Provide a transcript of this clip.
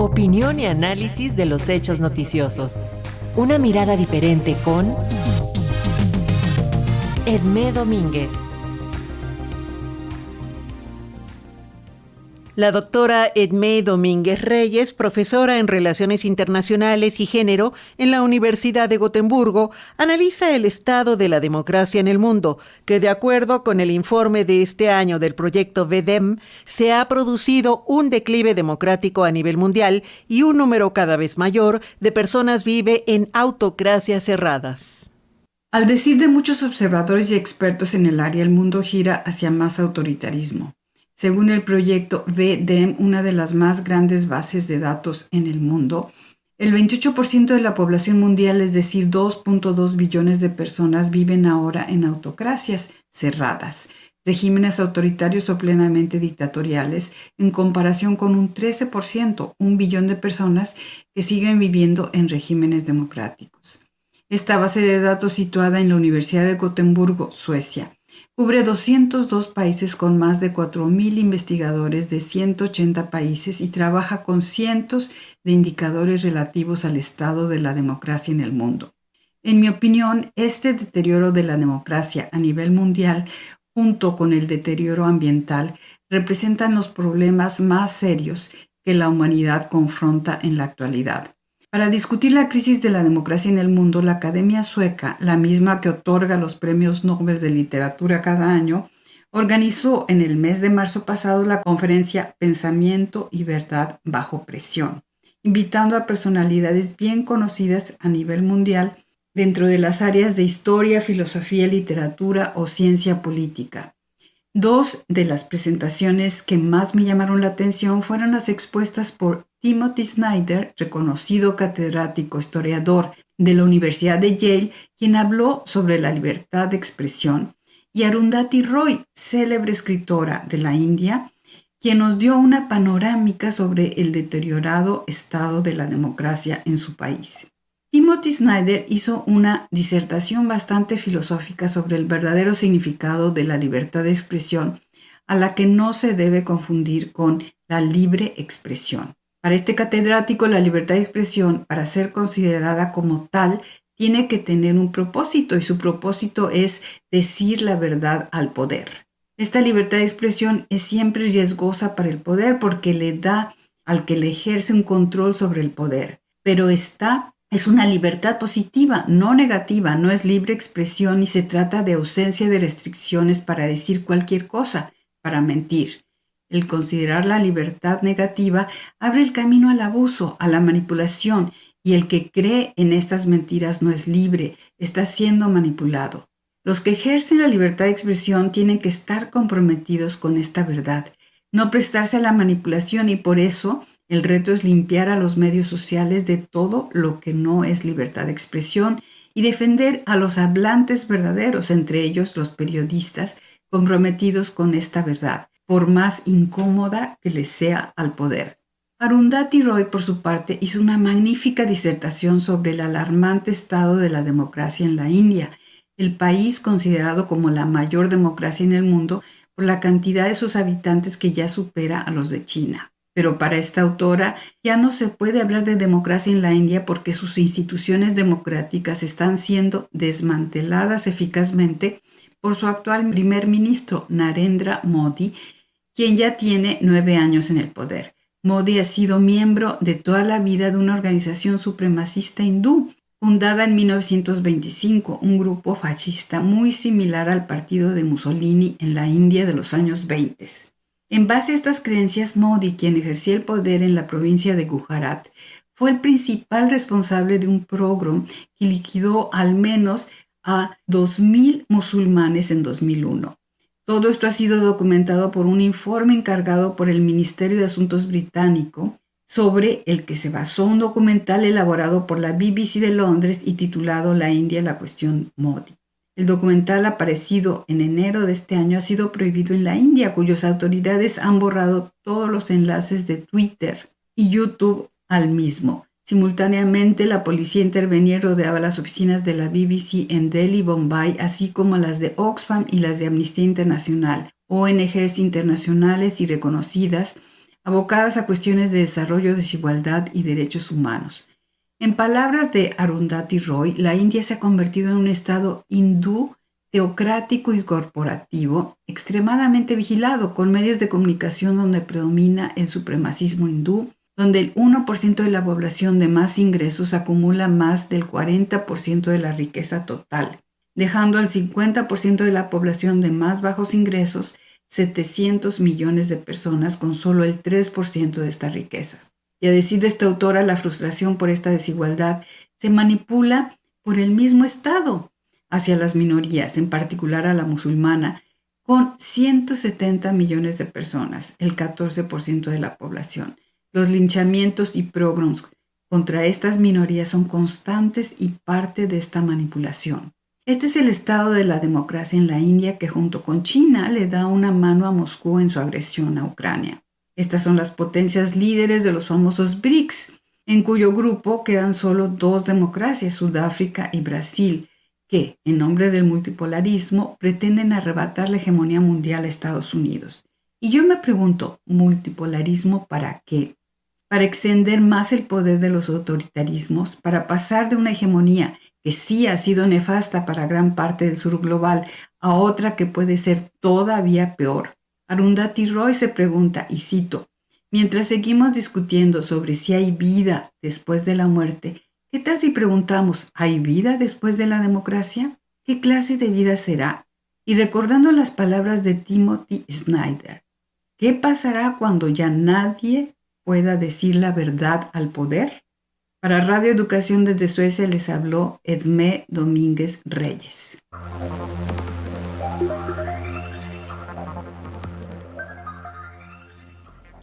Opinión y análisis de los hechos noticiosos. Una mirada diferente con Edmé Domínguez. La doctora Edmé Domínguez Reyes, profesora en Relaciones Internacionales y Género en la Universidad de Gotemburgo, analiza el estado de la democracia en el mundo, que de acuerdo con el informe de este año del proyecto VEDEM, se ha producido un declive democrático a nivel mundial y un número cada vez mayor de personas vive en autocracias cerradas. Al decir de muchos observadores y expertos en el área, el mundo gira hacia más autoritarismo. Según el proyecto VDEM, una de las más grandes bases de datos en el mundo, el 28% de la población mundial, es decir, 2.2 billones de personas, viven ahora en autocracias cerradas, regímenes autoritarios o plenamente dictatoriales, en comparación con un 13%, un billón de personas que siguen viviendo en regímenes democráticos. Esta base de datos situada en la Universidad de Gotemburgo, Suecia, Cubre 202 países con más de 4.000 investigadores de 180 países y trabaja con cientos de indicadores relativos al estado de la democracia en el mundo. En mi opinión, este deterioro de la democracia a nivel mundial, junto con el deterioro ambiental, representan los problemas más serios que la humanidad confronta en la actualidad. Para discutir la crisis de la democracia en el mundo, la Academia Sueca, la misma que otorga los premios Nobel de Literatura cada año, organizó en el mes de marzo pasado la conferencia Pensamiento y Verdad bajo presión, invitando a personalidades bien conocidas a nivel mundial dentro de las áreas de historia, filosofía, literatura o ciencia política. Dos de las presentaciones que más me llamaron la atención fueron las expuestas por Timothy Snyder, reconocido catedrático historiador de la Universidad de Yale, quien habló sobre la libertad de expresión, y Arundhati Roy, célebre escritora de la India, quien nos dio una panorámica sobre el deteriorado estado de la democracia en su país. Timothy Snyder hizo una disertación bastante filosófica sobre el verdadero significado de la libertad de expresión, a la que no se debe confundir con la libre expresión. Para este catedrático, la libertad de expresión, para ser considerada como tal, tiene que tener un propósito y su propósito es decir la verdad al poder. Esta libertad de expresión es siempre riesgosa para el poder porque le da al que le ejerce un control sobre el poder, pero esta es una libertad positiva, no negativa, no es libre expresión y se trata de ausencia de restricciones para decir cualquier cosa, para mentir. El considerar la libertad negativa abre el camino al abuso, a la manipulación, y el que cree en estas mentiras no es libre, está siendo manipulado. Los que ejercen la libertad de expresión tienen que estar comprometidos con esta verdad, no prestarse a la manipulación y por eso el reto es limpiar a los medios sociales de todo lo que no es libertad de expresión y defender a los hablantes verdaderos, entre ellos los periodistas, comprometidos con esta verdad por más incómoda que le sea al poder. Arundhati Roy, por su parte, hizo una magnífica disertación sobre el alarmante estado de la democracia en la India, el país considerado como la mayor democracia en el mundo por la cantidad de sus habitantes que ya supera a los de China. Pero para esta autora ya no se puede hablar de democracia en la India porque sus instituciones democráticas están siendo desmanteladas eficazmente por su actual primer ministro, Narendra Modi, quien ya tiene nueve años en el poder. Modi ha sido miembro de toda la vida de una organización supremacista hindú, fundada en 1925, un grupo fascista muy similar al partido de Mussolini en la India de los años 20. En base a estas creencias, Modi, quien ejercía el poder en la provincia de Gujarat, fue el principal responsable de un programa que liquidó al menos a 2.000 musulmanes en 2001. Todo esto ha sido documentado por un informe encargado por el Ministerio de Asuntos británico, sobre el que se basó un documental elaborado por la BBC de Londres y titulado La India, la cuestión Modi. El documental aparecido en enero de este año ha sido prohibido en la India, cuyas autoridades han borrado todos los enlaces de Twitter y YouTube al mismo. Simultáneamente, la policía intervenía y rodeaba las oficinas de la BBC en Delhi, Bombay, así como las de Oxfam y las de Amnistía Internacional, ONGs internacionales y reconocidas, abocadas a cuestiones de desarrollo, desigualdad y derechos humanos. En palabras de Arundhati Roy, la India se ha convertido en un estado hindú teocrático y corporativo, extremadamente vigilado, con medios de comunicación donde predomina el supremacismo hindú, donde el 1% de la población de más ingresos acumula más del 40% de la riqueza total, dejando al 50% de la población de más bajos ingresos 700 millones de personas con solo el 3% de esta riqueza. Y a decir de esta autora, la frustración por esta desigualdad se manipula por el mismo Estado, hacia las minorías, en particular a la musulmana, con 170 millones de personas, el 14% de la población. Los linchamientos y pogroms contra estas minorías son constantes y parte de esta manipulación. Este es el estado de la democracia en la India que junto con China le da una mano a Moscú en su agresión a Ucrania. Estas son las potencias líderes de los famosos BRICS, en cuyo grupo quedan solo dos democracias, Sudáfrica y Brasil, que, en nombre del multipolarismo, pretenden arrebatar la hegemonía mundial a Estados Unidos. Y yo me pregunto, ¿multipolarismo para qué? Para extender más el poder de los autoritarismos, para pasar de una hegemonía que sí ha sido nefasta para gran parte del sur global a otra que puede ser todavía peor. Arundhati Roy se pregunta, y cito, mientras seguimos discutiendo sobre si hay vida después de la muerte, ¿Qué tal si preguntamos, ¿hay vida después de la democracia? ¿Qué clase de vida será? Y recordando las palabras de Timothy Snyder, ¿qué pasará cuando ya nadie pueda decir la verdad al poder? Para Radio Educación desde Suecia les habló Edmé Domínguez Reyes.